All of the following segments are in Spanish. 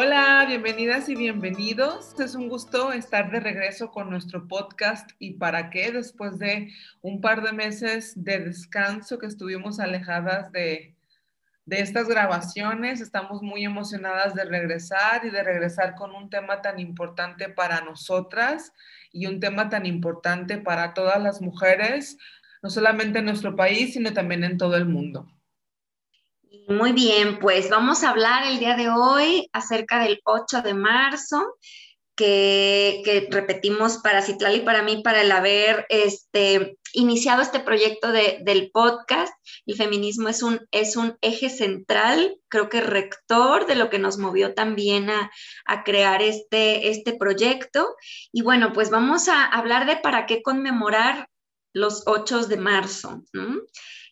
Hola, bienvenidas y bienvenidos. Es un gusto estar de regreso con nuestro podcast y para qué después de un par de meses de descanso que estuvimos alejadas de, de estas grabaciones. Estamos muy emocionadas de regresar y de regresar con un tema tan importante para nosotras y un tema tan importante para todas las mujeres, no solamente en nuestro país, sino también en todo el mundo. Muy bien, pues vamos a hablar el día de hoy acerca del 8 de marzo, que, repetimos para Citlal y para mí, para el haber este, iniciado este proyecto del podcast. El feminismo es un, es un eje central, creo que rector de lo que nos movió también a, crear este, este proyecto. Y bueno, pues vamos a hablar de para qué conmemorar los 8 de marzo.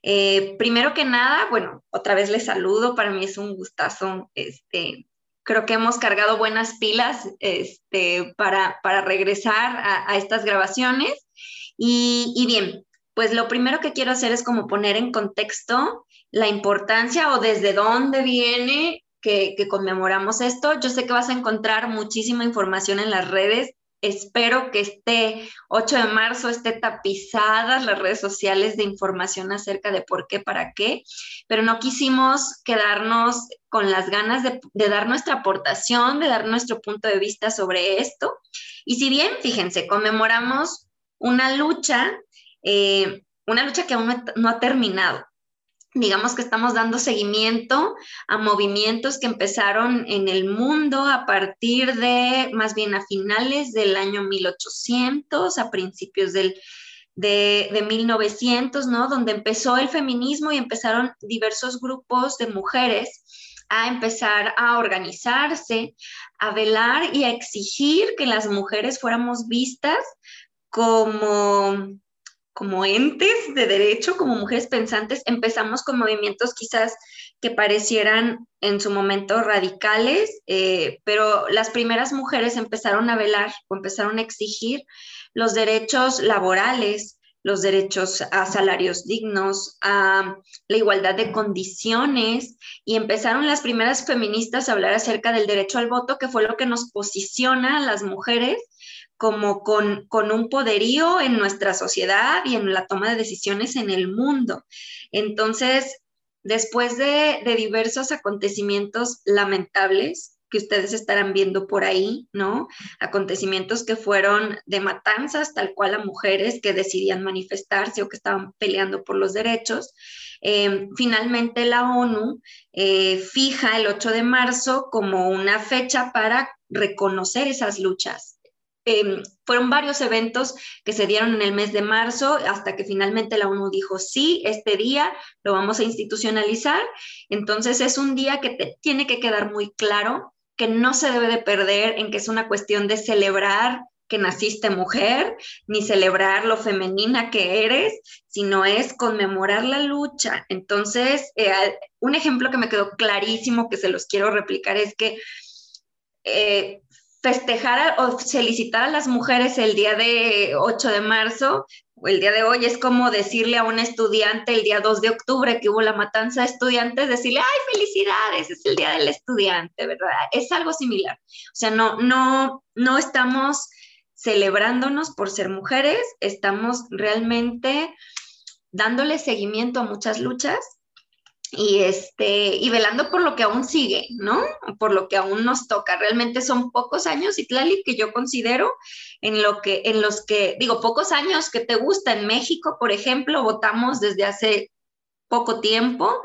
Eh, primero que nada, bueno, otra vez les saludo, para mí es un gustazo. Este, creo que hemos cargado buenas pilas este, para, para regresar a, estas grabaciones. Y, bien, pues lo primero que quiero hacer es como poner en contexto la importancia o desde dónde viene que, conmemoramos esto. Yo sé que vas a encontrar muchísima información en las redes Espero que este 8 de marzo esté tapizadas las redes sociales de información acerca de por qué, para qué, pero no quisimos quedarnos con las ganas de, dar nuestra aportación, de dar nuestro punto de vista sobre esto. Y si bien, fíjense, conmemoramos una lucha, eh, una lucha que aún no ha terminado, digamos que estamos dando seguimiento a movimientos que empezaron en el mundo a partir de, más bien a finales del año 1800, a principios del, de, de 1900, ¿no? Donde empezó el feminismo y empezaron diversos grupos de mujeres a empezar a organizarse, a velar y a exigir que las mujeres fuéramos vistas como como entes de derecho, como mujeres pensantes, empezamos con movimientos quizás que parecieran en su momento radicales, eh, pero las primeras mujeres empezaron a velar o empezaron a exigir los derechos laborales, los derechos a salarios dignos, a la igualdad de condiciones, y empezaron las primeras feministas a hablar acerca del derecho al voto, que fue lo que nos posiciona a las mujeres como con, un poderío en nuestra sociedad y en la toma de decisiones en el mundo. Entonces, después de, diversos acontecimientos lamentables que ustedes estarán viendo por ahí, ¿no? Acontecimientos que fueron de matanzas, tal cual a mujeres que decidían manifestarse o que estaban peleando por los derechos. Eh, finalmente la ONU eh, fija el 8 de marzo como una fecha para reconocer esas luchas Em, fueron varios eventos que se dieron en el mes de marzo hasta que finalmente la ONU dijo, sí, este día lo vamos a institucionalizar. Entonces es un día que te tiene que quedar muy claro que no se debe de perder en que es una cuestión de celebrar que naciste mujer, ni celebrar lo femenina que eres, sino es conmemorar la lucha. Entonces, eh, un ejemplo que me quedó clarísimo, que se los quiero replicar, es que eh, festejar o felicitar a las mujeres el día de 8 de marzo o el día de hoy es como decirle a un estudiante el día 2 de octubre que hubo la matanza de estudiantes, decirle, ay, felicidades, es el día del estudiante, ¿verdad? Es algo similar. O sea, no, no, no estamos celebrándonos por ser mujeres, estamos realmente dándole seguimiento a muchas luchas y este y velando por lo que aún sigue, ¿no? Por lo que aún nos toca. Realmente son pocos años, y Tlali, que yo considero en lo que en los que digo pocos años que te gusta en México, por ejemplo, votamos desde hace poco tiempo,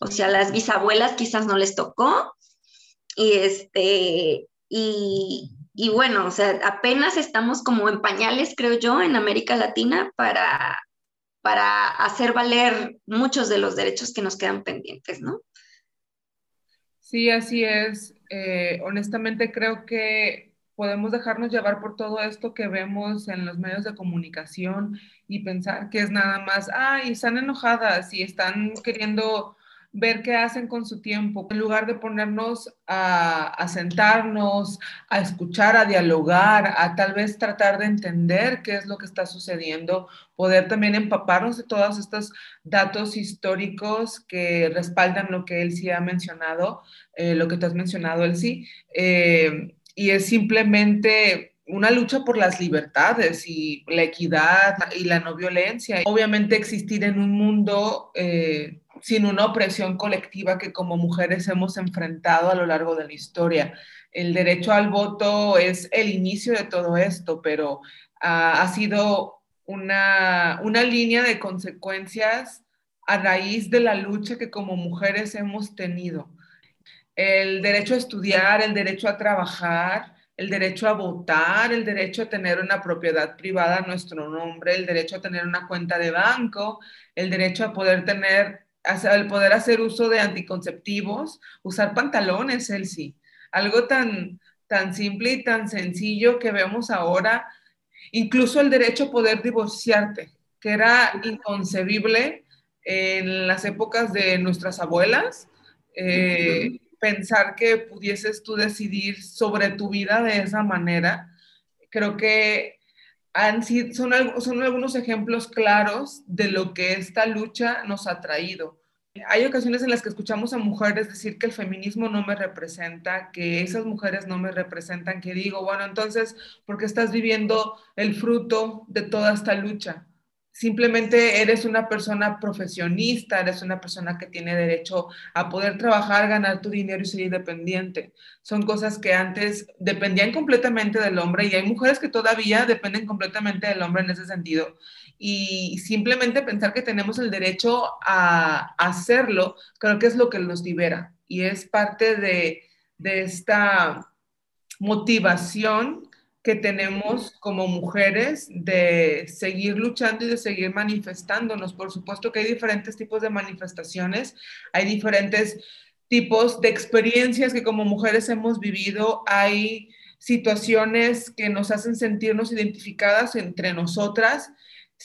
o sea, las bisabuelas quizás no les tocó y este y y bueno, o sea, apenas estamos como en pañales, creo yo, en América Latina para para hacer valer muchos de los derechos que nos quedan pendientes, ¿no? Sí, así es. Eh, honestamente creo que podemos dejarnos llevar por todo esto que vemos en los medios de comunicación y pensar que es nada más, ay, están enojadas y están queriendo ver qué hacen con su tiempo, en lugar de ponernos a, sentarnos, a escuchar, a dialogar, a tal vez tratar de entender qué es lo que está sucediendo, poder también empaparnos de todos estos datos históricos que respaldan lo que él sí ha mencionado, eh, lo que tú has mencionado, él sí, eh, y es simplemente una lucha por las libertades y la equidad y la no violencia. Obviamente existir en un mundo eh, sin una opresión colectiva que como mujeres hemos enfrentado a lo largo de la historia. El derecho al voto es el inicio de todo esto, pero ha sido una, una línea de consecuencias a raíz de la lucha que como mujeres hemos tenido. El derecho a estudiar, el derecho a trabajar, el derecho a votar, el derecho a tener una propiedad privada a nuestro nombre, el derecho a tener una cuenta de banco, el derecho a poder tener, el poder hacer uso de anticonceptivos, usar pantalones, sí. Algo tan, tan simple y tan sencillo que vemos ahora, incluso el derecho a poder divorciarte, que era inconcebible en las épocas de nuestras abuelas. Eh, pensar que pudieses tú decidir sobre tu vida de esa manera. Creo que han son, son algunos ejemplos claros de lo que esta lucha nos ha traído. Hay ocasiones en las que escuchamos a mujeres decir que el feminismo no me representa, que esas mujeres no me representan, que digo, bueno, entonces, ¿por qué estás viviendo el fruto de toda esta lucha? Simplemente eres una persona profesionista, eres una persona que tiene derecho a poder trabajar, ganar tu dinero y ser independiente. Son cosas que antes dependían completamente del hombre y hay mujeres que todavía dependen completamente del hombre en ese sentido. Y simplemente pensar que tenemos el derecho a hacerlo, creo que es lo que nos libera y es parte de, de esta motivación que tenemos como mujeres de seguir luchando y de seguir manifestándonos. Por supuesto que hay diferentes tipos de manifestaciones, hay diferentes tipos de experiencias que como mujeres hemos vivido, hay situaciones que nos hacen sentirnos identificadas entre nosotras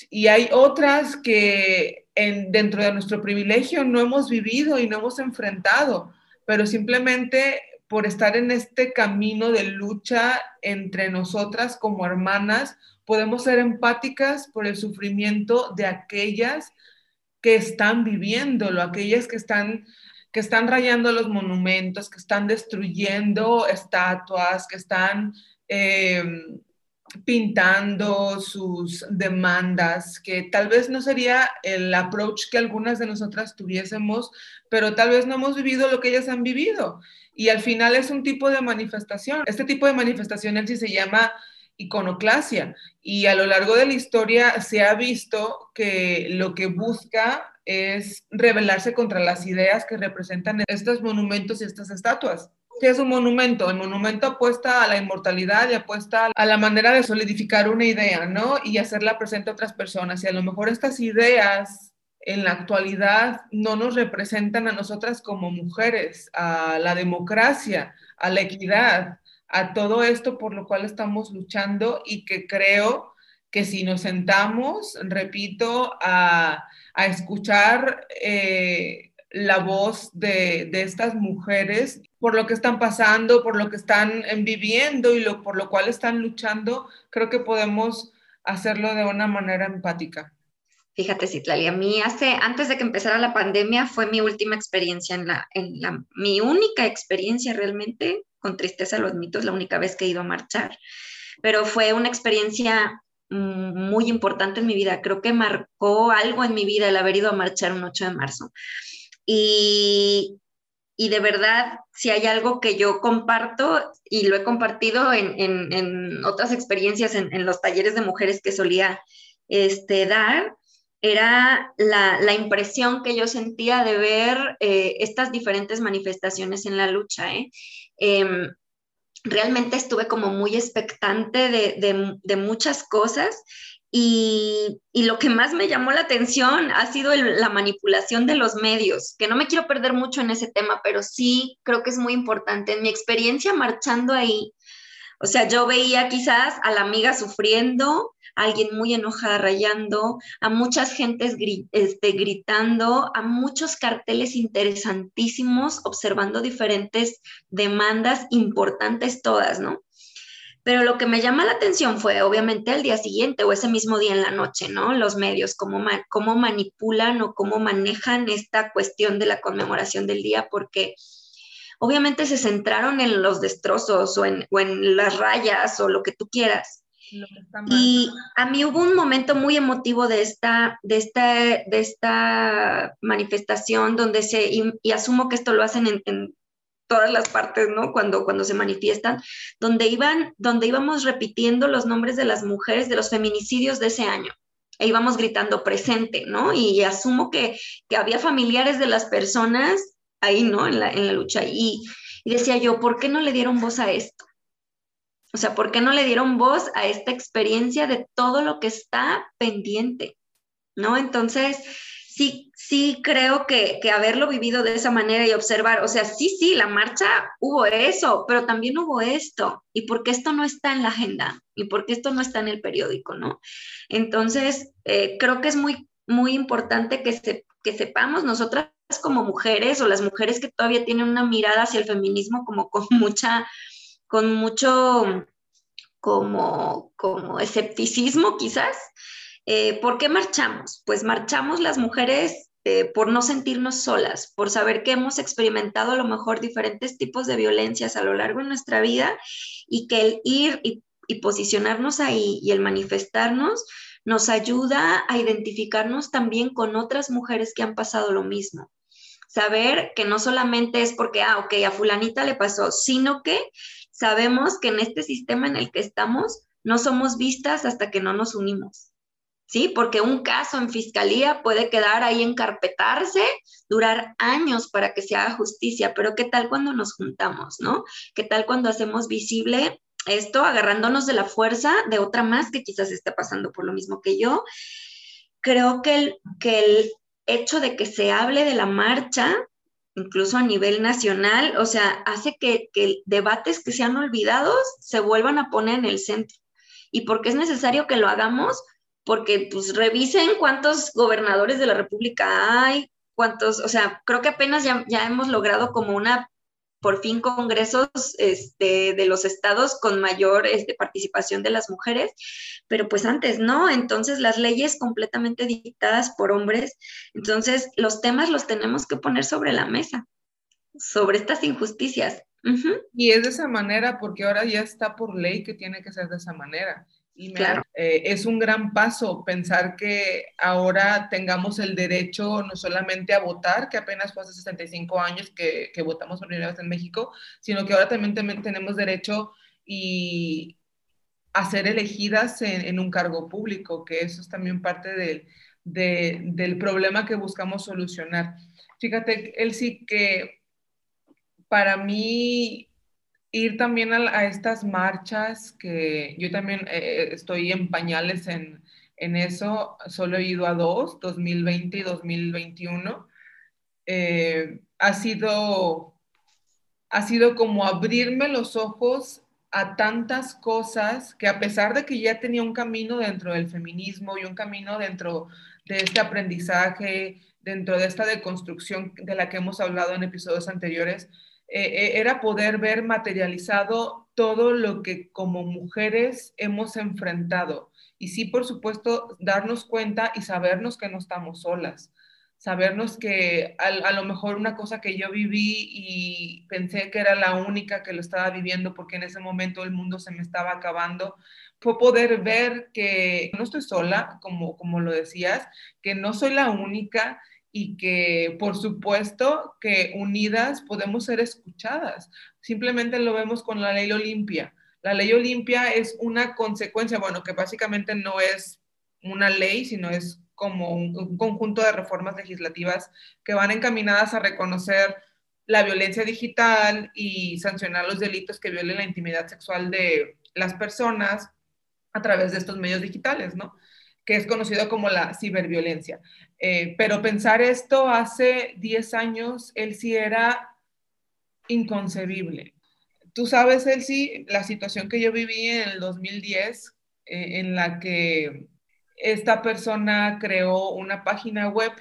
y hay otras que en, dentro de nuestro privilegio no hemos vivido y no hemos enfrentado, pero simplemente por estar en este camino de lucha entre nosotras como hermanas, podemos ser empáticas por el sufrimiento de aquellas que están viviéndolo, aquellas que están que están rayando los monumentos, que están destruyendo estatuas, que están eh, pintando sus demandas, que tal vez no sería el approach que algunas de nosotras tuviésemos, pero tal vez no hemos vivido lo que ellas han vivido y al final es un tipo de manifestación. Este tipo de manifestación sí se llama iconoclasia y a lo largo de la historia se ha visto que lo que busca es rebelarse contra las ideas que representan estos monumentos y estas estatuas. ¿Qué es un monumento? El monumento apuesta a la inmortalidad y apuesta a la manera de solidificar una idea, ¿no? Y hacerla presente a otras personas. Y a lo mejor estas ideas en la actualidad no nos representan a nosotras como mujeres, a la democracia, a la equidad, a todo esto por lo cual estamos luchando y que creo que si nos sentamos, repito, a, escuchar eh, la voz de, estas mujeres por lo que están pasando, por lo que están viviendo y por lo cual están luchando, creo que podemos hacerlo de una manera empática. Fíjate, Citlali, a mí hace, antes de que empezara la pandemia, fue mi última experiencia en la, en la, mi única experiencia realmente, con tristeza lo admito, es la única vez que he ido a marchar, pero fue una experiencia mm, muy importante en mi vida. Creo que marcó algo en mi vida el haber ido a marchar un 8 de marzo. Y, y de verdad, si hay algo que yo comparto y lo he compartido en, en, en otras experiencias, en, en, los talleres de mujeres que solía este, dar, era la, impresión que yo sentía de ver eh, estas diferentes manifestaciones en la lucha. ¿eh? Em, realmente estuve como muy expectante de, muchas cosas y, lo que más me llamó la atención ha sido la manipulación de los medios, que no me quiero perder mucho en ese tema, pero sí creo que es muy importante. En mi experiencia marchando ahí, o sea, yo veía quizás a la amiga sufriendo, alguien muy enojada rayando, a muchas gentes este, gritando, a muchos carteles interesantísimos observando diferentes demandas importantes todas, ¿no? Pero lo que me llama la atención fue obviamente el día siguiente o ese mismo día en la noche, ¿no? Los medios, cómo, cómo manipulan o cómo manejan esta cuestión de la conmemoración del día, porque obviamente se centraron en los destrozos o en, las rayas o lo que tú quieras. Y a mí hubo un momento muy emotivo de esta, de esta, de esta manifestación donde se, y, asumo que esto lo hacen en, todas las partes, ¿no? Cuando, cuando se manifiestan, donde, iban, donde íbamos repitiendo los nombres de las mujeres de los feminicidios de ese año. E íbamos gritando presente, ¿no? Y asumo que, que había familiares de las personas ahí, ¿no? En la, en la lucha. Y, y decía yo, ¿por qué no le dieron voz a esto? O sea, ¿por qué no le dieron voz a esta experiencia de todo lo que está pendiente? ¿No? Entonces, sí, sí creo que, que, haberlo vivido de esa manera y observar, o sea, sí, sí, la marcha hubo eso, pero también hubo esto. ¿Y por qué esto no está en la agenda? ¿Y por qué esto no está en el periódico? ¿No? Entonces, eh, creo que es muy, muy importante que, se, que sepamos nosotras como mujeres o las mujeres que todavía tienen una mirada hacia el feminismo como con mucha, con mucho como, como escepticismo quizás. Eh, ¿Por qué marchamos? Pues marchamos las mujeres eh, por no sentirnos solas, por saber que hemos experimentado a lo mejor diferentes tipos de violencias a lo largo de nuestra vida y que el ir y, y posicionarnos ahí y el manifestarnos nos ayuda a identificarnos también con otras mujeres que han pasado lo mismo saber que no solamente es porque, ah, ok, a fulanita le pasó, sino que sabemos que en este sistema en el que estamos no somos vistas hasta que no nos unimos. ¿Sí? Porque un caso en fiscalía puede quedar ahí encarpetarse, durar años para que se haga justicia, pero ¿qué tal cuando nos juntamos, no? ¿Qué tal cuando hacemos visible esto agarrándonos de la fuerza de otra más que quizás esté pasando por lo mismo que yo? Creo que el, que el hecho de que se hable de la marcha, incluso a nivel nacional, o sea, hace que, debates que se han olvidado se vuelvan a poner en el centro. ¿Y por qué es necesario que lo hagamos? Porque pues revisen cuántos gobernadores de la República hay, cuántos, o sea, creo que apenas ya, ya hemos logrado como una por fin congresos este, de los estados con mayor este, participación de las mujeres, pero pues antes no, entonces las leyes completamente dictadas por hombres, entonces los temas los tenemos que poner sobre la mesa, sobre estas injusticias. Y es de esa manera porque ahora ya está por ley que tiene que ser de esa manera. Y claro. Eh, es un gran paso pensar que ahora tengamos el derecho no solamente a votar, que apenas fue hace 65 años que, que votamos por primera vez en México, sino que ahora también, tenemos derecho y a ser elegidas en, un cargo público, que eso es también parte del, del problema que buscamos solucionar. Fíjate, sí que para mí ir también a, estas marchas, que yo también eh, estoy en pañales en, eso, solo he ido a dos, 2020 y 2021. Eh, ha, sido, ha sido como abrirme los ojos a tantas cosas que a pesar de que ya tenía un camino dentro del feminismo y un camino dentro de este aprendizaje, dentro de esta deconstrucción de la que hemos hablado en episodios anteriores, eh, eh, era poder ver materializado todo lo que como mujeres hemos enfrentado. Y sí, por supuesto, darnos cuenta y sabernos que no estamos solas. Sabernos que a, lo mejor una cosa que yo viví y pensé que era la única que lo estaba viviendo porque en ese momento el mundo se me estaba acabando, fue poder ver que no estoy sola, como, como lo decías, que no soy la única y que por supuesto que unidas podemos ser escuchadas. Simplemente lo vemos con la ley Olimpia. La ley Olimpia es una consecuencia, bueno, que básicamente no es una ley, sino es como un, conjunto de reformas legislativas que van encaminadas a reconocer la violencia digital y sancionar los delitos que violen la intimidad sexual de las personas a través de estos medios digitales, ¿no? Que es conocido como la ciberviolencia. Eh, pero pensar esto hace 10 años, él sí era inconcebible. Tú sabes, él sí, la situación que yo viví en el 2010, eh, en la que esta persona creó una página web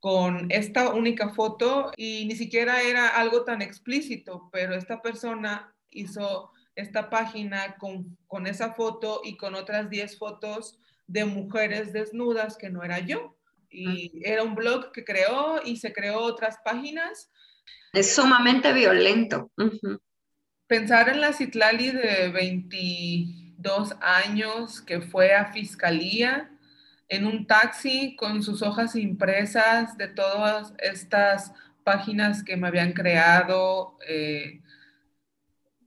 con esta única foto y ni siquiera era algo tan explícito, pero esta persona hizo esta página con, con esa foto y con otras 10 fotos de mujeres desnudas que no era yo. Y era un blog que creó y se creó otras páginas. Es sumamente violento. Pensar en la Citlali de 22 años que fue a fiscalía en un taxi con sus hojas impresas de todas estas páginas que me habían creado eh,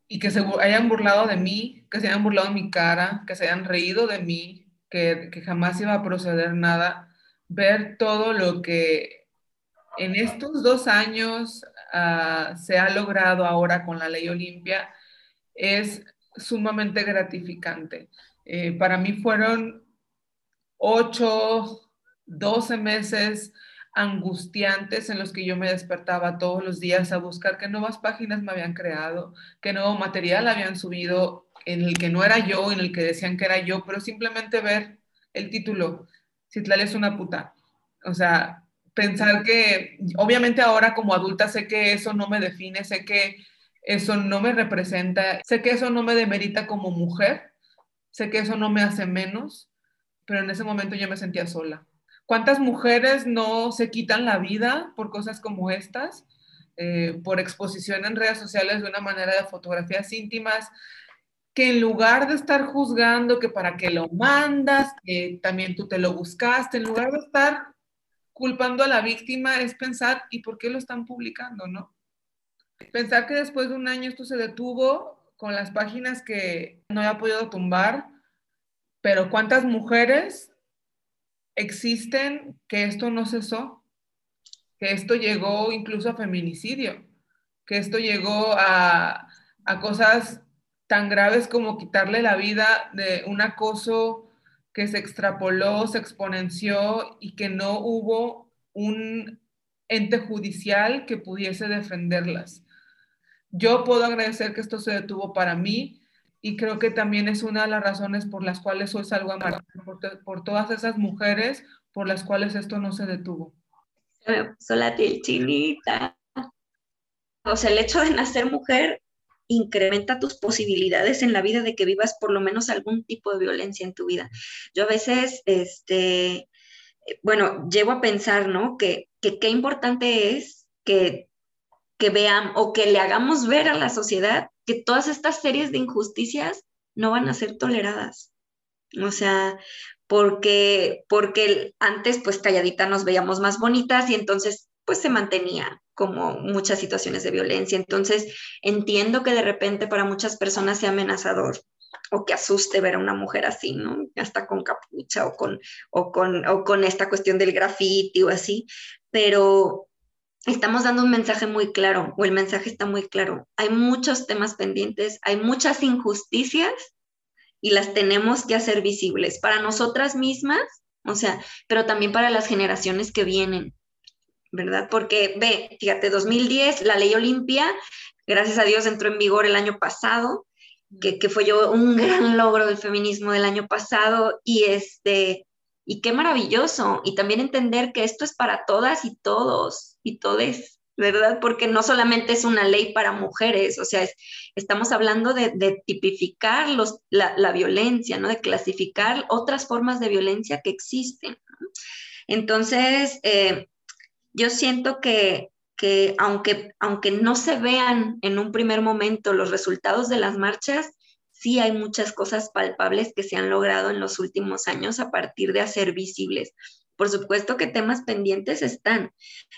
y que se hayan burlado de mí, que se hayan burlado de mi cara, que se hayan reído de mí, que, jamás iba a proceder nada, ver todo lo que en estos dos años ah, se ha logrado ahora con la ley Olimpia es sumamente gratificante. Eh, para mí fueron ocho, doce meses angustiantes en los que yo me despertaba todos los días a buscar qué nuevas páginas me habían creado, qué nuevo material habían subido, en el que no era yo, en el que decían que era yo, pero simplemente ver el título, Citlal es una puta. O sea, pensar que, obviamente ahora como adulta sé que eso no me define, sé que eso no me representa, sé que eso no me demerita como mujer, sé que eso no me hace menos, pero en ese momento yo me sentía sola. ¿Cuántas mujeres no se quitan la vida por cosas como estas? Eh, por exposición en redes sociales de una manera de fotografías íntimas, que en lugar de estar juzgando que para qué lo mandas, que también tú te lo buscaste, en lugar de estar culpando a la víctima, es pensar, ¿y por qué lo están publicando, no? Pensar que después de un año esto se detuvo con las páginas que no había podido tumbar, pero ¿cuántas mujeres existen que esto no cesó? Que esto llegó incluso a feminicidio, que esto llegó a, a cosas tan graves como quitarle la vida de un acoso que se extrapoló, se exponenció y que no hubo un ente judicial que pudiese defenderlas. Yo puedo agradecer que esto se detuvo para mí y creo que también es una de las razones por las cuales hoy salgo a marchar, por, todas esas mujeres por las cuales esto no se detuvo. Chinita. O sea, el hecho de nacer mujer incrementa tus posibilidades en la vida de que vivas por lo menos algún tipo de violencia en tu vida. Yo a veces, este, bueno, llego a pensar, ¿no? Que, qué importante es que, que vean o que le hagamos ver a la sociedad que todas estas series de injusticias no van a ser toleradas. O sea, porque, porque antes pues calladita nos veíamos más bonitas y entonces pues se mantenía como muchas situaciones de violencia. Entonces, entiendo que de repente para muchas personas sea amenazador o que asuste ver a una mujer así, ¿no? Hasta con capucha o con, o con, o con esta cuestión del graffiti o así, pero estamos dando un mensaje muy claro, o el mensaje está muy claro. Hay muchos temas pendientes, hay muchas injusticias y las tenemos que hacer visibles para nosotras mismas, o sea, pero también para las generaciones que vienen. ¿Verdad? Porque ve, fíjate, 2010, la ley Olimpia, gracias a Dios entró en vigor el año pasado, que, que, fue yo un gran logro del feminismo del año pasado y este, y qué maravilloso, y también entender que esto es para todas y todos y todes, ¿verdad? Porque no solamente es una ley para mujeres, o sea, estamos hablando de, tipificar los, la, la, violencia, ¿no? De clasificar otras formas de violencia que existen. Entonces, eh, yo siento que, aunque, aunque no se vean en un primer momento los resultados de las marchas, sí hay muchas cosas palpables que se han logrado en los últimos años a partir de hacer visibles. Por supuesto que temas pendientes están,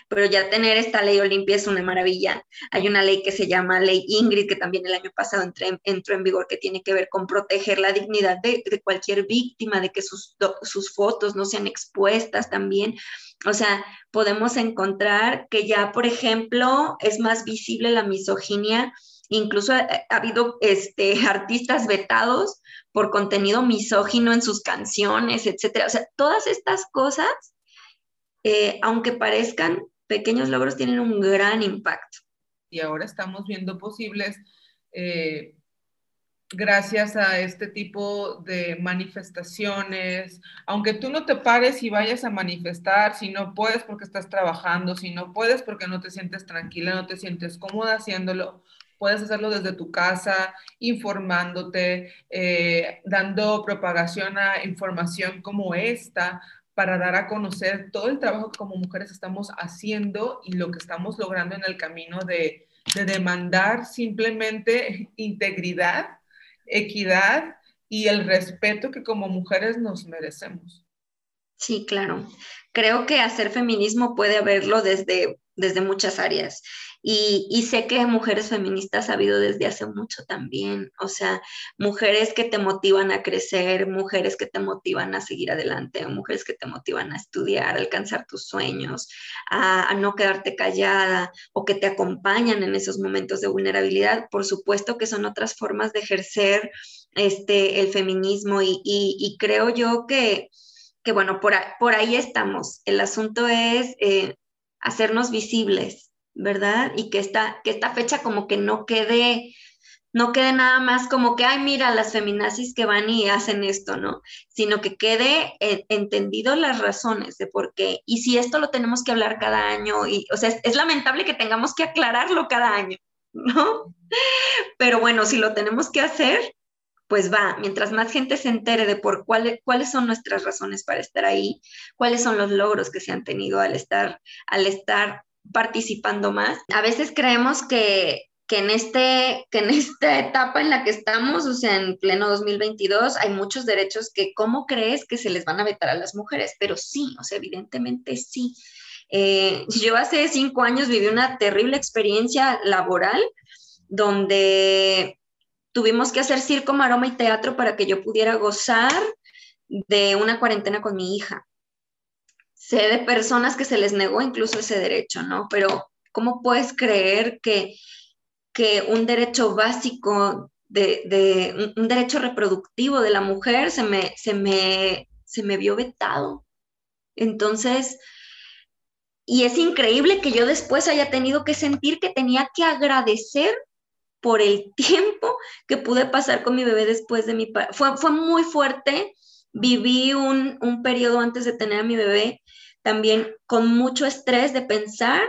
pero ya tener esta ley Olimpia es una maravilla. Hay una ley que se llama Ley Ingrid, que también el año pasado entró, en vigor, que tiene que ver con proteger la dignidad de, cualquier víctima, de que sus, fotos no sean expuestas también. O sea, podemos encontrar que ya, por ejemplo, es más visible la misoginia. Incluso ha, habido este, artistas vetados por contenido misógino en sus canciones, etcétera. O sea, todas estas cosas, eh, aunque parezcan pequeños logros, tienen un gran impacto. Y ahora estamos viendo posibles eh, gracias a este tipo de manifestaciones, aunque tú no te pares y vayas a manifestar, si no puedes porque estás trabajando, si no puedes porque no te sientes tranquila, no te sientes cómoda haciéndolo, puedes hacerlo desde tu casa, informándote, eh, dando propagación a información como esta para dar a conocer todo el trabajo que como mujeres estamos haciendo y lo que estamos logrando en el camino de, de demandar simplemente integridad equidad y el respeto que como mujeres nos merecemos. Sí, claro. Creo que hacer feminismo puede haberlo desde, desde muchas áreas. Y, sé que mujeres feministas ha habido desde hace mucho también, o sea, mujeres que te motivan a crecer, mujeres que te motivan a seguir adelante, mujeres que te motivan a estudiar, a alcanzar tus sueños, a, no quedarte callada o que te acompañan en esos momentos de vulnerabilidad. Por supuesto que son otras formas de ejercer este, el feminismo y, creo yo que, bueno, por, ahí estamos. El asunto es eh, hacernos visibles, ¿verdad? Y que esta, fecha como que no quede, no quede nada más como que, ay, mira, las feminazis que van y hacen esto, ¿no? Sino que quede entendido las razones de por qué. Y si esto lo tenemos que hablar cada año, o sea, es, lamentable que tengamos que aclararlo cada año, ¿no? Pero bueno, si lo tenemos que hacer, pues va, mientras más gente se entere de por cuáles cuáles son nuestras razones para estar ahí, cuáles son los logros que se han tenido al estar, al estar participando más. A veces creemos que, en, este, que en esta etapa en la que estamos, o sea, en pleno 2022, hay muchos derechos que, ¿cómo crees que se les van a vetar a las mujeres? Pero sí, o sea, evidentemente sí. Eh, yo hace cinco años viví una terrible experiencia laboral donde tuvimos que hacer circo, maroma y teatro para que yo pudiera gozar de una cuarentena con mi hija sé de personas que se les negó incluso ese derecho, ¿no? Pero ¿cómo puedes creer que, que un derecho básico, de, un, derecho reproductivo de la mujer se me, se me, se me vio vetado? Entonces, y es increíble que yo después haya tenido que sentir que tenía que agradecer por el tiempo que pude pasar con mi bebé después de mi... Fue, fue muy fuerte. Viví un, un periodo antes de tener a mi bebé también con mucho estrés de pensar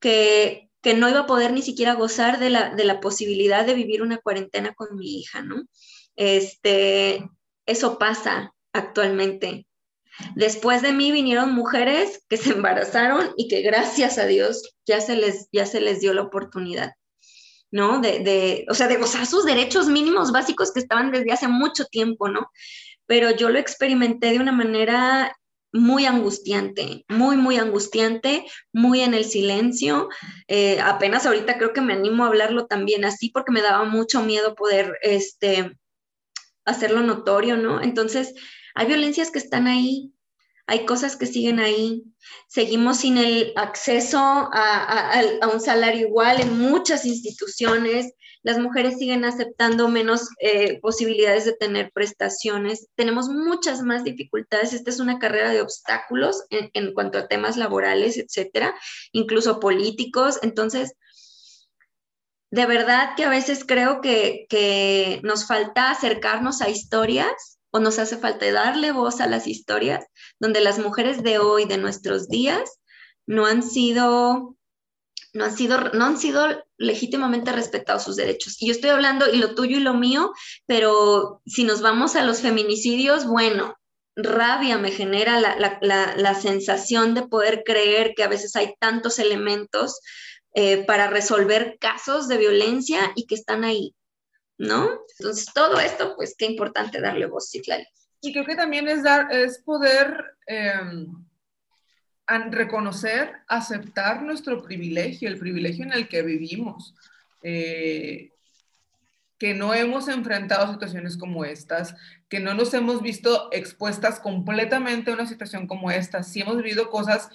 que, no iba a poder ni siquiera gozar de la, de la, posibilidad de vivir una cuarentena con mi hija, ¿no? Este, eso pasa actualmente. Después de mí vinieron mujeres que se embarazaron y que gracias a Dios ya se les, ya se les dio la oportunidad, ¿no? De, de, o sea, de gozar sus derechos mínimos básicos que estaban desde hace mucho tiempo, ¿no? Pero yo lo experimenté de una manera muy angustiante, muy, muy angustiante, muy en el silencio. Eh, apenas ahorita creo que me animo a hablarlo también así porque me daba mucho miedo poder este, hacerlo notorio, ¿no? Entonces, hay violencias que están ahí, hay cosas que siguen ahí. Seguimos sin el acceso a, un salario igual en muchas instituciones. Las mujeres siguen aceptando menos eh, posibilidades de tener prestaciones. Tenemos muchas más dificultades. Esta es una carrera de obstáculos en, cuanto a temas laborales, etcétera, incluso políticos. Entonces, de verdad que a veces creo que, que nos falta acercarnos a historias o nos hace falta darle voz a las historias donde las mujeres de hoy, de nuestros días, no han sido, no han sido, no han sido legítimamente respetados sus derechos. Y yo estoy hablando y lo tuyo y lo mío, pero si nos vamos a los feminicidios, bueno, rabia me genera la, sensación de poder creer que a veces hay tantos elementos eh, para resolver casos de violencia y que están ahí. ¿No? Entonces, todo esto, pues qué importante darle voz, claro. Y creo que también es, dar, es poder em, reconocer, aceptar nuestro privilegio, el privilegio en el que vivimos. Eh, que no hemos enfrentado situaciones como estas, que no nos hemos visto expuestas completamente a una situación como esta. Sí hemos vivido cosas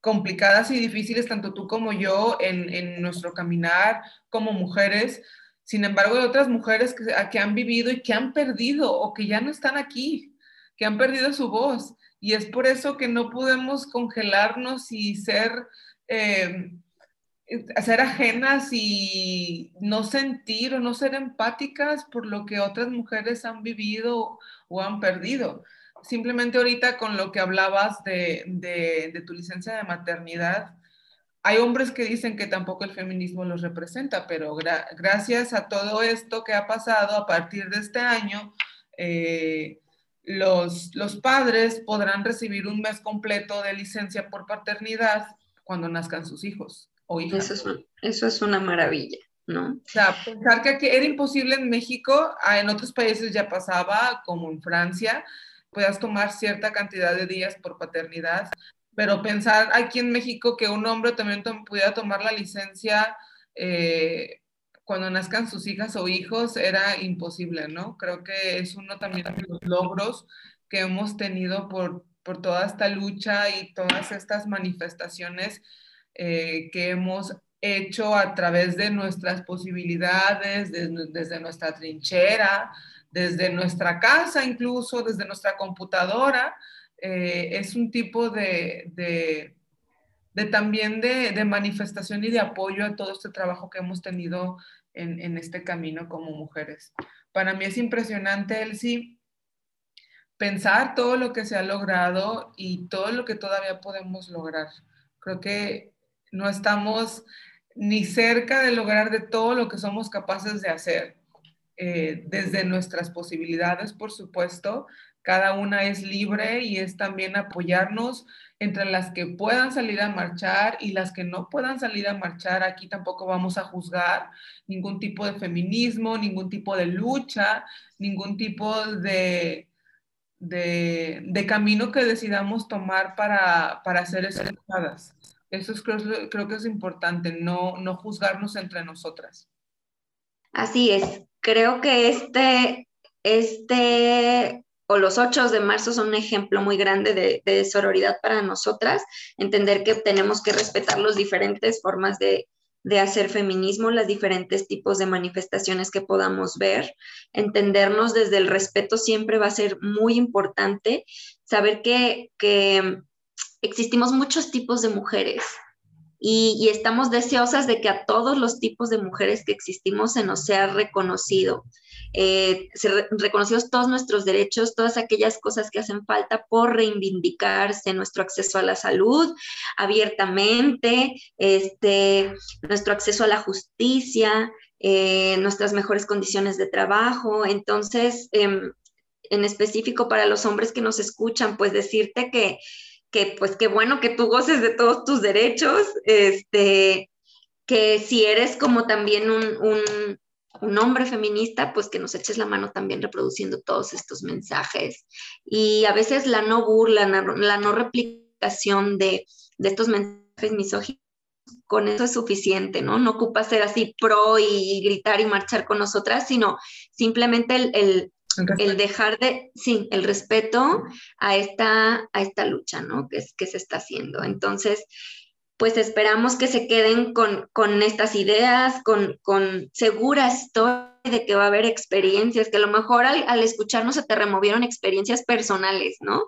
complicadas y difíciles, tanto tú como yo, en, en nuestro caminar como mujeres, sin embargo, hay otras mujeres que, han vivido y que han perdido o que ya no están aquí, que han perdido su voz. Y es por eso que no podemos congelarnos y ser, eh, ajenas y no sentir o no ser empáticas por lo que otras mujeres han vivido o han perdido. Simplemente ahorita con lo que hablabas de, tu licencia de maternidad, hay hombres que dicen que tampoco el feminismo los representa, pero gracias a todo esto que ha pasado a partir de este año, eh, los, los padres podrán recibir un mes completo de licencia por paternidad cuando nazcan sus hijos. Eso es, una maravilla, ¿no? O sea, pensar que era imposible en México, ah, en otros países ya pasaba, como en Francia, puedas tomar cierta cantidad de días por paternidad, pero pensar aquí en México que un hombre también pudiera tomar la licencia eh, cuando nazcan sus hijas o hijos era imposible, ¿no? Creo que es uno también de los logros que hemos tenido por, por toda esta lucha y todas estas manifestaciones eh, que hemos hecho a través de nuestras posibilidades, desde nuestra trinchera, desde nuestra casa incluso, desde nuestra computadora. Eh, es un tipo de, de, también de, manifestación y de apoyo a todo este trabajo que hemos tenido en, en este camino como mujeres. Para mí es impresionante, Elsie, pensar todo lo que se ha logrado y todo lo que todavía podemos lograr. Creo que no estamos ni cerca de lograr de todo lo que somos capaces de hacer. Eh, desde nuestras posibilidades, por supuesto, cada una es libre y es también apoyarnos entre las que puedan salir a marchar y las que no puedan salir a marchar. Aquí tampoco vamos a juzgar ningún tipo de feminismo, ningún tipo de lucha, ningún tipo de, de, camino que decidamos tomar para, para ser escuchadas. Eso es, creo, creo, que es importante, no, no juzgarnos entre nosotras. Así es. Creo que este, este o los 8 de marzo son un ejemplo muy grande de, de, sororidad para nosotras, entender que tenemos que respetar las diferentes formas de, de, hacer feminismo, las diferentes tipos de manifestaciones que podamos ver, entendernos desde el respeto siempre va a ser muy importante, saber que, que existimos muchos tipos de mujeres y, estamos deseosas de que a todos los tipos de mujeres que existimos se nos sea reconocido, eh, reconocidos todos nuestros derechos, todas aquellas cosas que hacen falta por reivindicarse, nuestro acceso a la salud abiertamente, este, nuestro acceso a la justicia, eh, nuestras mejores condiciones de trabajo. Entonces, em, en específico para los hombres que nos escuchan, pues decirte que que pues qué bueno que tú goces de todos tus derechos, este, que si eres como también un, un, hombre feminista, pues que nos eches la mano también reproduciendo todos estos mensajes. Y a veces la no burla, la no replicación de, estos mensajes misóginos, con eso es suficiente, ¿no? No ocupa ser así pro y, gritar y marchar con nosotras, sino simplemente el, dejar de, sí, el respeto a esta, a esta lucha, ¿no? Que, es, que se está haciendo. Entonces, pues esperamos que se queden con, con estas ideas, con, con segura estoy de que va a haber experiencias, que a lo mejor al, escucharnos se te removieron experiencias personales, ¿no?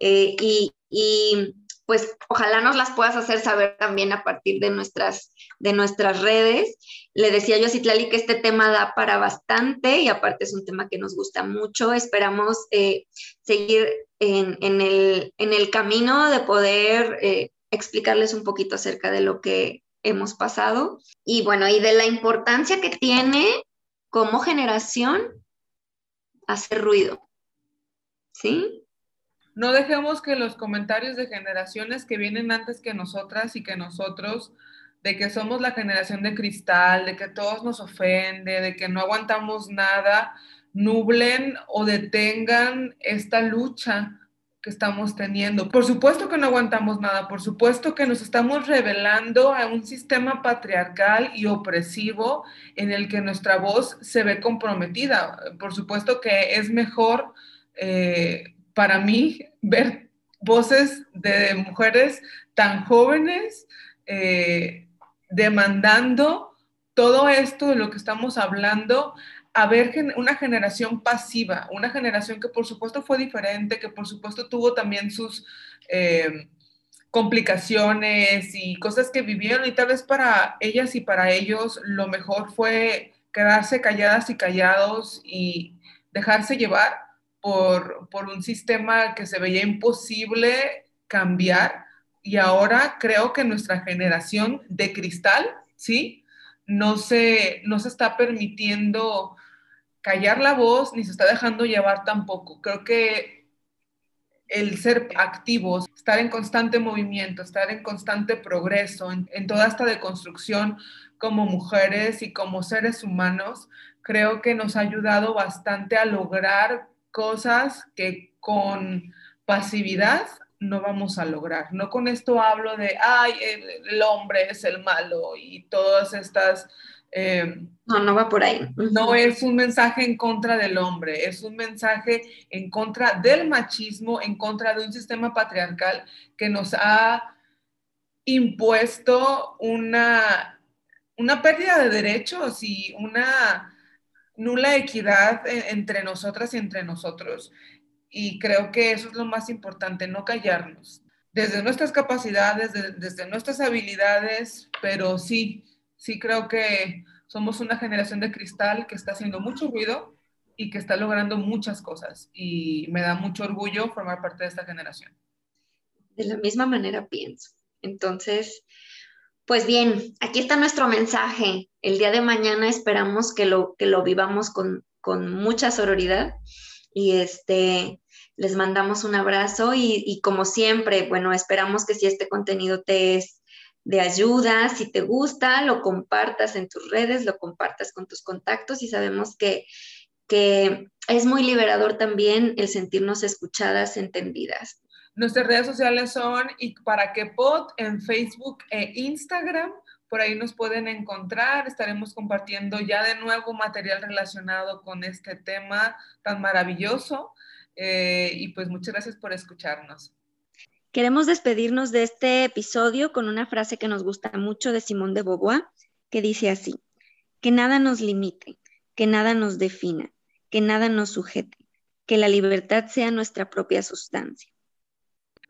Eh, y, y pues ojalá nos las puedas hacer saber también a partir de nuestras, de nuestras redes. Le decía yo a Citlali que este tema da para bastante y aparte es un tema que nos gusta mucho. Esperamos eh, seguir en, el, camino de poder eh, explicarles un poquito acerca de lo que hemos pasado y bueno, y de la importancia que tiene como generación hacer ruido. ¿Sí? No dejemos que los comentarios de generaciones que vienen antes que nosotras y que nosotros, de que somos la generación de cristal, de que todos nos ofende, de que no aguantamos nada, nublen o detengan esta lucha que estamos teniendo. Por supuesto que no aguantamos nada, por supuesto que nos estamos revelando a un sistema patriarcal y opresivo en el que nuestra voz se ve comprometida. Por supuesto que es mejor eh, para mí ver voces de mujeres tan jóvenes eh, demandando todo esto de lo que estamos hablando, a ver una generación pasiva, una generación que por supuesto fue diferente, que por supuesto tuvo también sus, eh, complicaciones y cosas que vivieron y tal vez para ellas y para ellos lo mejor fue quedarse calladas y callados y dejarse llevar por, por un sistema que se veía imposible cambiar y ahora creo que nuestra generación de cristal, ¿sí? No se, no se está permitiendo callar la voz ni se está dejando llevar tampoco. Creo que el ser activos, estar en constante movimiento, estar en constante progreso, en, en, toda esta deconstrucción como mujeres y como seres humanos, creo que nos ha ayudado bastante a lograr cosas que con pasividad no vamos a lograr. No con esto hablo de, ay, el, hombre es el malo y todas estas... Eh, no, no va por ahí. No es un mensaje en contra del hombre, es un mensaje en contra del machismo, en contra de un sistema patriarcal que nos ha impuesto una, una pérdida de derechos y una nula equidad entre nosotras y entre nosotros. Y creo que eso es lo más importante, no callarnos. Desde nuestras capacidades, desde nuestras habilidades, pero sí, sí creo que somos una generación de cristal que está haciendo mucho ruido y que está logrando muchas cosas. Y me da mucho orgullo formar parte de esta generación. De la misma manera pienso. Entonces, pues bien, aquí está nuestro mensaje. El día de mañana esperamos que lo, que lo vivamos con, con mucha sororidad y este, les mandamos un abrazo y, como siempre, bueno, esperamos que si este contenido te es de ayuda, si te gusta, lo compartas en tus redes, lo compartas con tus contactos y sabemos que, que es muy liberador también el sentirnos escuchadas, entendidas. Nuestras redes sociales son y para que pod en Facebook e Instagram. Por ahí nos pueden encontrar. Estaremos compartiendo ya de nuevo material relacionado con este tema tan maravilloso. Eh, y pues muchas gracias por escucharnos. Queremos despedirnos de este episodio con una frase que nos gusta mucho de Simón de Beauvoir, que dice así, que nada nos limite, que nada nos defina, que nada nos sujete, que la libertad sea nuestra propia sustancia.